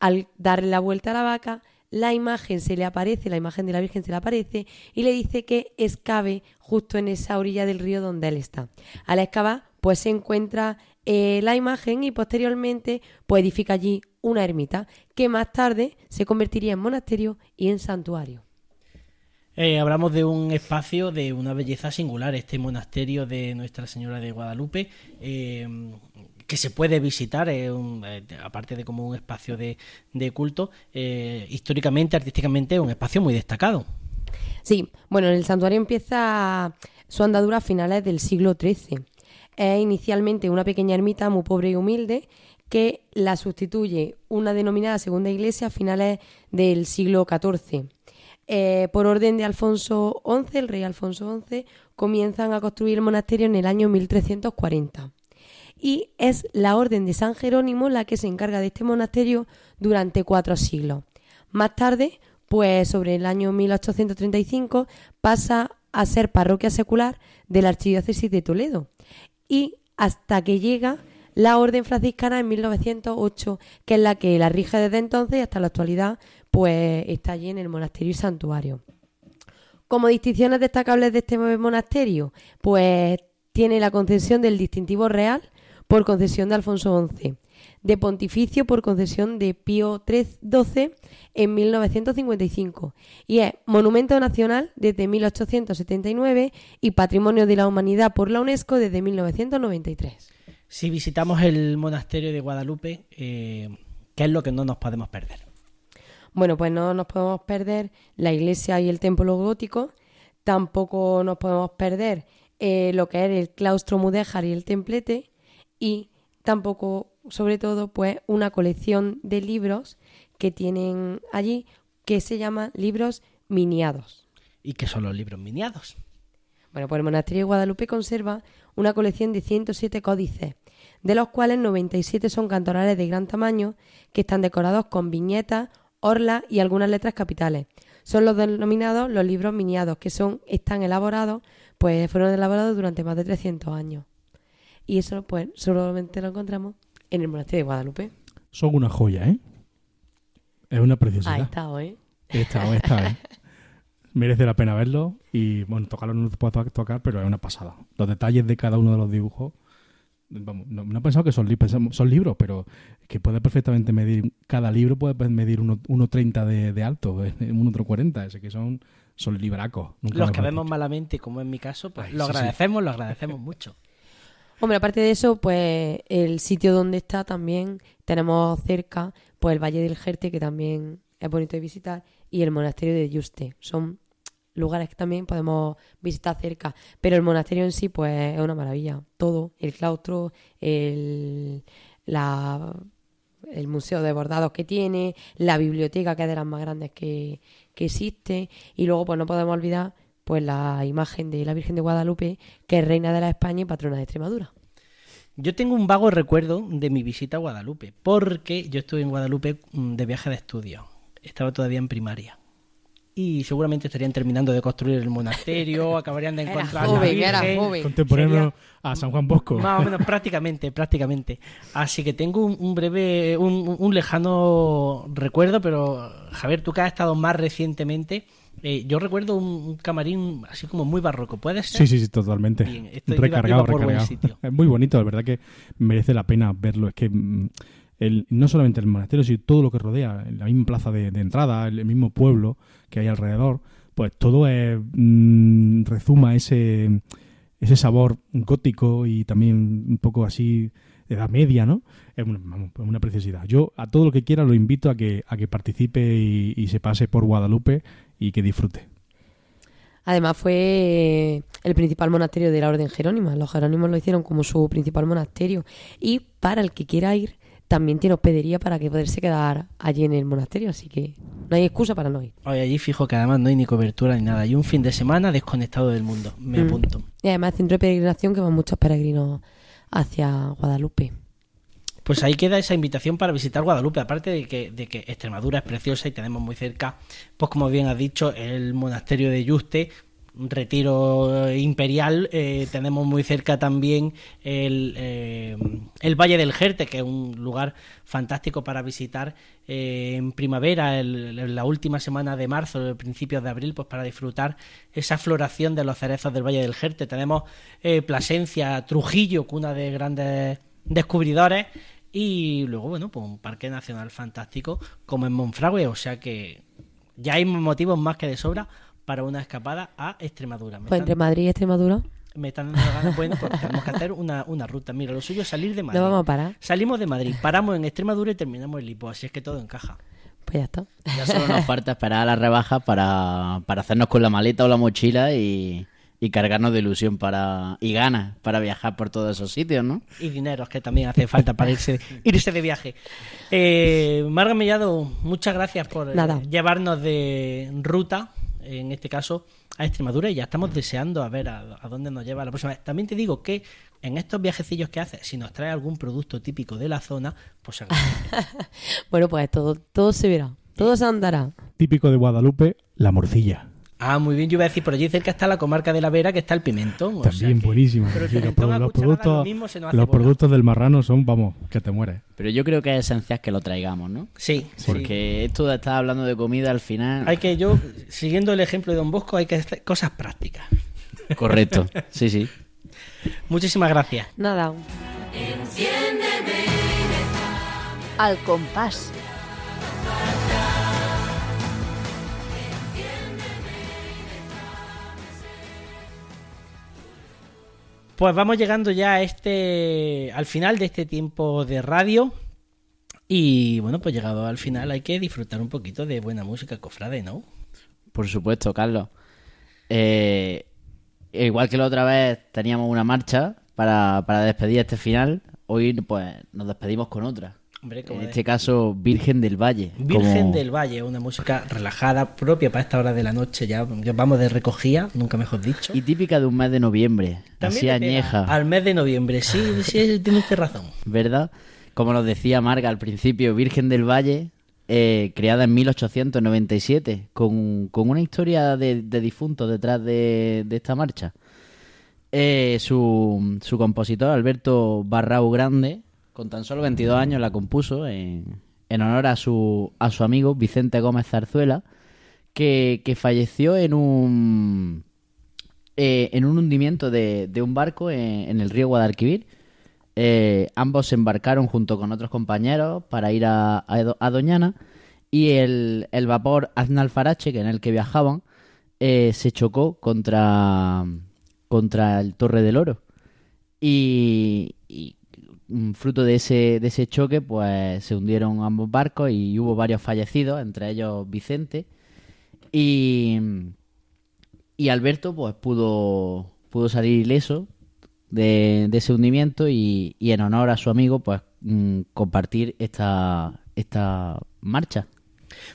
Al darle la vuelta a la vaca, la imagen se le aparece, la imagen de la Virgen se le aparece y le dice que excave justo en esa orilla del río donde él está. Al excavar, pues se encuentra eh, la imagen y posteriormente pues edifica allí una ermita que más tarde se convertiría en monasterio y en santuario. Eh, hablamos de un espacio de una belleza singular, este monasterio de Nuestra Señora de Guadalupe, eh, que se puede visitar, eh, un- aparte de como un espacio de, de culto, históricamente, artísticamente, un espacio muy destacado. Sí, bueno, el santuario empieza su andadura a finales del siglo XIII. Es inicialmente una pequeña ermita muy pobre y humilde que la sustituye una denominada segunda iglesia a finales del siglo XIV. Eh, por orden de Alfonso XI, el rey Alfonso XI, comienzan a construir el monasterio en el año 1340 y es la orden de San Jerónimo la que se encarga de este monasterio durante cuatro siglos. Más tarde, pues sobre el año 1835, pasa a ser parroquia secular de la Archidiócesis de Toledo y hasta que llega la orden franciscana en 1908, que es la que la rige desde entonces y hasta la actualidad, pues está allí en el monasterio y santuario. Como distinciones destacables de este monasterio, pues tiene la concesión del distintivo real por concesión de Alfonso XI, de pontificio por concesión de Pío XII en 1955 y es monumento nacional desde 1879 y patrimonio de la humanidad por la UNESCO desde 1993. Si visitamos el monasterio de Guadalupe, eh, ¿qué es lo que no nos podemos perder? Bueno, pues no nos podemos perder la iglesia y el templo gótico, tampoco nos podemos perder eh, lo que es el claustro mudéjar y el templete, y tampoco, sobre todo, pues una colección de libros que tienen allí que se llaman libros miniados. ¿Y qué son los libros miniados? Bueno, pues el monasterio de Guadalupe conserva una colección de 107 códices, de los cuales 97 son cantorales de gran tamaño que están decorados con viñetas, orlas y algunas letras capitales. Son los denominados los libros miniados, que son están elaborados, pues fueron elaborados durante más de 300 años. Y eso pues solamente lo encontramos en el monasterio de Guadalupe. Son una joya, ¿eh? Es una preciosidad. Ahí está, ¿eh? Esta, esta, ¿eh? Merece la pena verlo y, bueno, tocarlo no te puedo to- tocar, pero es una pasada. Los detalles de cada uno de los dibujos, vamos, no, no he pensado que son, son libros, pero que puede perfectamente medir, cada libro puede medir uno- 1,30 de, de alto, eh, un otro 40, ese que son, son libracos. Nunca Los que vemos dicho. malamente, como en mi caso, pues Ay, lo sí, sí. agradecemos, lo agradecemos mucho. Hombre, aparte de eso, pues el sitio donde está también tenemos cerca, pues el Valle del Jerte, que también es bonito de visitar, y el monasterio de Yuste. Son lugares que también podemos visitar cerca. Pero el monasterio en sí, pues es una maravilla. Todo, el claustro, el, la, el museo de bordados que tiene, la biblioteca, que es de las más grandes que, que existe, y luego pues no podemos olvidar pues la imagen de la Virgen de Guadalupe, que es reina de la España y patrona de Extremadura. Yo tengo un vago recuerdo de mi visita a Guadalupe, porque yo estuve en Guadalupe mm, de viaje de estudio. Estaba todavía en primaria. Y seguramente estarían terminando de construir el monasterio, acabarían de Era encontrar joven, la era joven. Contemporáneo a San Juan Bosco. Más o menos, prácticamente, prácticamente. Así que tengo un, un breve, un, un lejano recuerdo, pero Javier, tú que has estado más recientemente, eh, yo recuerdo un, camarín así como muy barroco, ¿puede ser? Sí, sí, sí, totalmente. Bien, recargado, por recargado. sitio. Es muy bonito, la verdad que merece la pena verlo. Es que mm, el, no solamente el monasterio, sino todo lo que rodea, la misma plaza de, de entrada, el mismo pueblo que hay alrededor, pues todo es, mm, rezuma ese, ese sabor gótico y también un poco así de edad media, ¿no? Es una, una preciosidad. Yo a todo lo que quiera lo invito a que, a que participe y, y se pase por Guadalupe y que disfrute. Además fue el principal monasterio de la Orden Jerónima. Los jerónimos lo hicieron como su principal monasterio. Y para el que quiera ir, también tiene hospedería para que poderse quedar allí en el monasterio. Así que no hay excusa para no ir. Oye, allí fijo que además no hay ni cobertura ni nada. Hay un fin de semana desconectado del mundo. Me Mm. apunto. Y además centro de peregrinación que van muchos peregrinos hacia Guadalupe. Pues ahí queda esa invitación para visitar Guadalupe, aparte de que, Extremadura es preciosa y tenemos muy cerca, pues como bien has dicho, el monasterio de Yuste, un retiro imperial, eh, tenemos muy cerca también el, eh, el Valle del Jerte, que es un lugar fantástico para visitar eh, en primavera, en la última semana de marzo, principios de abril, pues para disfrutar esa floración de los cerezos del Valle del Jerte. Tenemos Plasencia, Trujillo, cuna de grandes descubridores y luego, bueno, pues un parque nacional fantástico como en Monfragüe, o sea que ya hay motivos más que de sobra para una escapada a Extremadura. Me Pues entre Madrid y Extremadura me están dando ganas, bueno, pues tenemos que hacer una, una ruta. Mira, lo suyo es salir de Madrid. no vamos a parar. Salimos de Madrid, paramos en Extremadura y terminamos en Lisboa, así es que todo encaja. Pues ya está. Ya solo nos falta esperar a la rebaja para, para hacernos con la maleta o la mochila y, y cargarnos de ilusión para y ganas para viajar por todos esos sitios, ¿no? y dineros que también hace falta para irse, irse de viaje. Eh, Marga Mellado, muchas gracias por eh, Nada. llevarnos de ruta, en este caso a Extremadura, y ya estamos deseando a ver a, a dónde nos lleva la próxima vez. También te digo que en estos viajecillos que haces, si nos trae algún producto típico de la zona, pues se agradece. Bueno, pues todo, todo se verá. Todo se andará. Típico de Guadalupe, la morcilla. Ah, muy bien, yo iba a decir, por allí cerca está la comarca de la Vera, que está el pimentón. o sea También que- buenísimo. Pero el Sí, los, productos, lo los del marrano son, vamos, que te mueres. Pero yo creo que es esencial que lo traigamos, ¿no? Sí, sí. Porque esto de estar hablando de comida al final... Hay que, yo, siguiendo el ejemplo de Don Bosco, hay que hacer cosas prácticas. Correcto, sí, sí. Muchísimas gracias. Nada. Al compás. Pues vamos llegando ya a este, al final de este tiempo de radio. Y bueno, pues llegado al final hay que disfrutar un poquito de buena música, cofrade, ¿no? Por supuesto, Carlos. Eh, igual que la otra vez teníamos una marcha para, para despedir este final, hoy pues nos despedimos con otra. Hombre, En de- este caso, Virgen del Valle. Virgen como- del Valle, una música relajada, propia para esta hora de la noche, ya, vamos de recogida, nunca mejor dicho. Y típica de un mes de noviembre. También así añeja. Al mes de noviembre, sí, sí, tiene usted razón. ¿verdad? Como nos decía Marga al principio, Virgen del Valle, eh, creada en 1897, con, con una historia de, de difuntos detrás de, de esta marcha. Eh, su, su compositor, Alberto Barrau Grande, con tan solo 22 años, la compuso en, en honor a su, a su amigo Vicente Gómez Zarzuela, que, que falleció en un, eh, en un hundimiento de, de un barco en, el río Guadalquivir. Eh, ambos se embarcaron junto con otros compañeros para ir a, a Do- a Doñana y el, el vapor Aznalfarache, que en el que viajaban, eh, se chocó contra, contra el Torre del Oro. Y, fruto de ese, de ese choque, pues se hundieron ambos barcos y hubo varios fallecidos, entre ellos Vicente. Y, y Alberto, pues pudo, pudo salir ileso de, ese hundimiento y, en honor a su amigo, pues mm, compartir esta, esta marcha.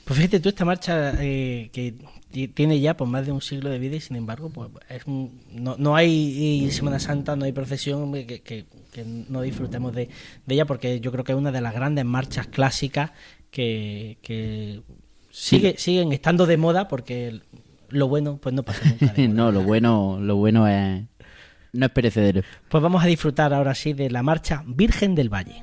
Pues fíjate tú, esta marcha eh, que ti- tiene ya pues, más de un siglo de vida y sin embargo pues, es un- no, no hay Semana Santa, no hay procesión que- que no disfrutemos de, de ella porque yo creo que es una de las grandes marchas clásicas que, que sigue, siguen estando de moda porque lo bueno pues no pasa nunca. de moda. no, lo bueno, lo bueno es. No es perecedero. Pues vamos a disfrutar ahora sí de la marcha Virgen del Valle.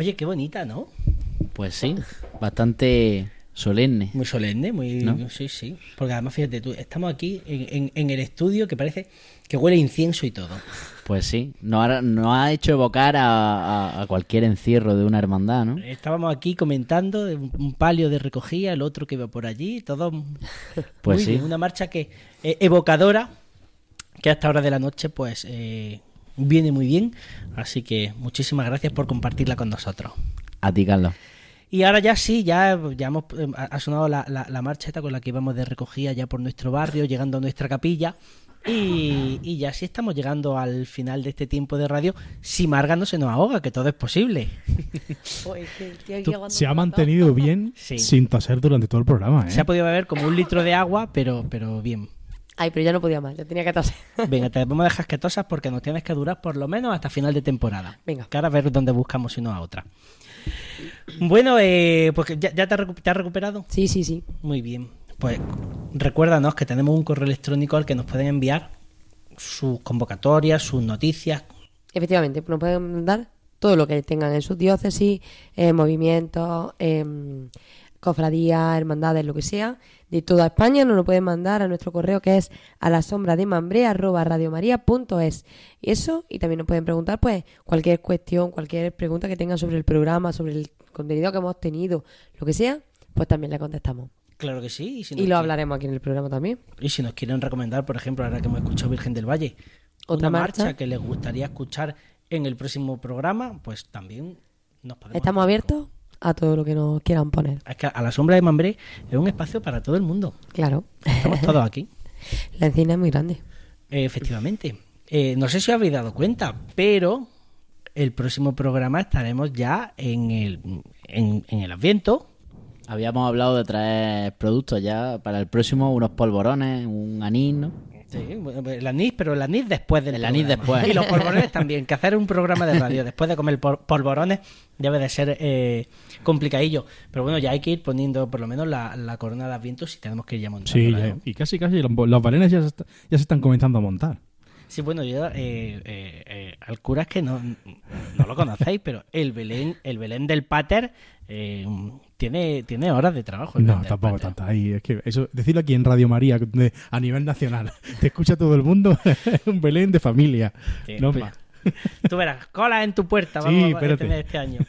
Oye, qué bonita, ¿no? Pues sí, bastante solemne. Muy solemne, muy... ¿No? Sí, sí. Porque además, fíjate tú, estamos aquí en, en- en el estudio que parece que huele incienso y todo. Pues sí, nos ha, nos ha hecho evocar a, a- a cualquier encierro de una hermandad, ¿no? Estábamos aquí comentando un, palio de recogida, el otro que iba por allí, todo... Pues muy sí. bien, una marcha que eh, evocadora, que a esta hora de la noche, pues... eh, viene muy bien, así que muchísimas gracias por compartirla con nosotros. A ti, Carlos. Y ahora ya sí, ya, ya hemos, eh, ha sonado la, la, la marcha esta con la que íbamos de recogida ya por nuestro barrio, llegando a nuestra capilla. Y, y ya sí estamos llegando al final de este tiempo de radio. Si Marga no se nos ahoga, que todo es posible. Tú- se ha mantenido bien Sí. sin toser durante todo el programa, ¿eh? Se ha podido beber como un litro de agua, pero, pero bien. Ay, pero ya no podía más, ya tenía que toser. Venga, te vamos a dejar que tosas porque nos tienes que durar por lo menos hasta final de temporada. Venga. Que ahora a ver dónde buscamos y no a otra. Bueno, eh, pues ya, ya te, has te has recuperado. Sí, sí, sí. Muy bien. Pues recuérdanos que tenemos un correo electrónico al que nos pueden enviar sus convocatorias, sus noticias. Efectivamente, nos pueden mandar todo lo que tengan en sus diócesis, eh, movimientos, em, cofradías, hermandades, lo que sea, de toda España, nos lo pueden mandar a nuestro correo que es a la sombra de mambre arroba radiomaria.es. Y eso, y también nos pueden preguntar pues cualquier cuestión, cualquier pregunta que tengan sobre el programa, sobre el contenido que hemos tenido, lo que sea, pues también le contestamos. Claro que sí. Y si, Y lo hablaremos aquí en el programa también. y si nos quieren recomendar, por ejemplo, ahora que hemos escuchado Virgen del Valle, Otra una marcha. que les gustaría escuchar en el próximo programa, pues también nos podemos... Estamos abiertos a todo lo que nos quieran poner. Es que a la sombra de Mambré es un espacio para todo el mundo. Claro. Estamos todos aquí. La encina es muy grande. Eh, efectivamente. Eh, no sé si os habéis dado cuenta, pero el próximo programa estaremos ya en el, en, en el Adviento. Habíamos hablado de traer productos ya para el próximo, unos polvorones, un anís, ¿no? Sí, bueno, el anís, pero el anís después del El anís después. Y los polvorones también, que hacer un programa de radio después de comer pol- polvorones debe de ser eh, complicadillo. Pero bueno, ya hay que ir poniendo por lo menos la, la corona de Adviento si tenemos que ir ya montando. Sí, ya- y casi casi los, los balenes ya se, está- ya se están comenzando a montar. Sí, bueno, yo eh, eh, eh, al cura es que no, no lo conocéis, pero el Belén, el Belén del Pater eh, tiene, tiene horas de trabajo. el No, tampoco Pater. tanta. Ahí, es que eso, decirlo aquí en Radio María, de- a nivel nacional, te escucha todo el mundo, un Belén de familia. Sí, no pues, más. Tú verás, cola en tu puerta Sí, vamos a espérate. tener este año.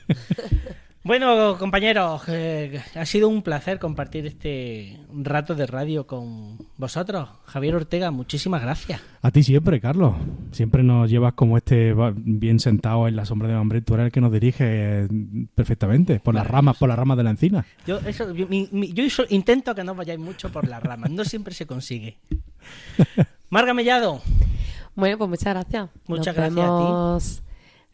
Bueno, compañeros, eh, ha sido un placer compartir este rato de radio con vosotros. Javier Ortega, muchísimas gracias. A ti siempre, Carlos. Siempre nos llevas como este va- bien sentado en la sombra de hambre. Tú eres el que nos dirige eh, perfectamente por las ramas, por las ramas de la encina. Yo, eso, yo- mi- mi- yo eso- intento que no vayáis mucho por las ramas, no siempre se consigue. Marga Mellado, Bueno, pues muchas gracias. Muchas Nos gracias a ti.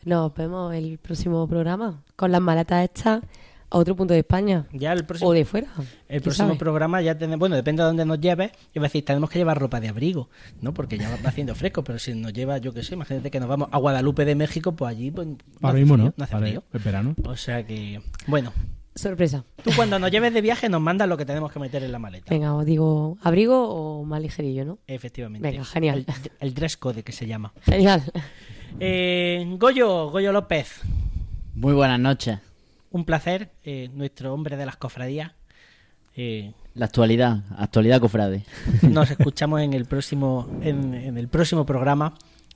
Nos vemos el próximo programa con las maletas hechas a otro punto de España ya el próximo, o de fuera. el ¿quién próximo sabe? programa ya tenemos, bueno, depende de dónde nos lleves, a decir, tenemos que llevar ropa de abrigo, ¿no? Porque ya va haciendo fresco, pero si nos lleva, yo qué sé, imagínate que nos vamos a Guadalupe de México, pues allí pues, no Ahora hace mismo frío, no. no hace frío. es verano. O sea que, bueno, Sorpresa. tú cuando nos lleves de viaje nos mandas lo que tenemos que meter en la maleta. Venga, os digo abrigo o más ligerillo, ¿no? Efectivamente. Venga, genial. El, el dress code que se llama. Genial. Eh, Goyo, Goyo López, Muy buenas noches. un placer, eh, nuestro hombre de las cofradías. Eh, La actualidad, actualidad cofrade. nos escuchamos en el próximo, en, en el próximo programa.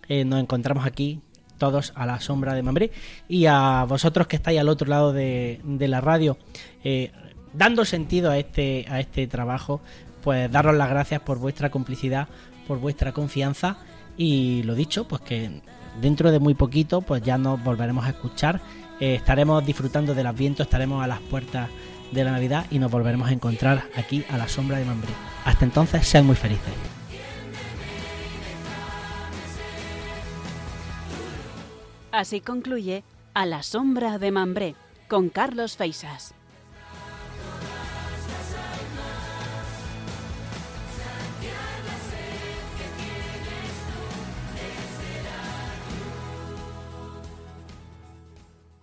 Eh, nos encontramos aquí todos a la sombra de Mambré y a vosotros que estáis al otro lado de, de la radio eh, dando sentido a este a este trabajo pues daros las gracias por vuestra complicidad por vuestra confianza y lo dicho pues que dentro de muy poquito pues ya nos volveremos a escuchar. Eh, estaremos disfrutando del Adviento estaremos a las puertas de la Navidad y nos volveremos a encontrar aquí a la sombra de Mambré hasta entonces sean muy felices. Así concluye A la sombra de Mambré con Carlos Feisas.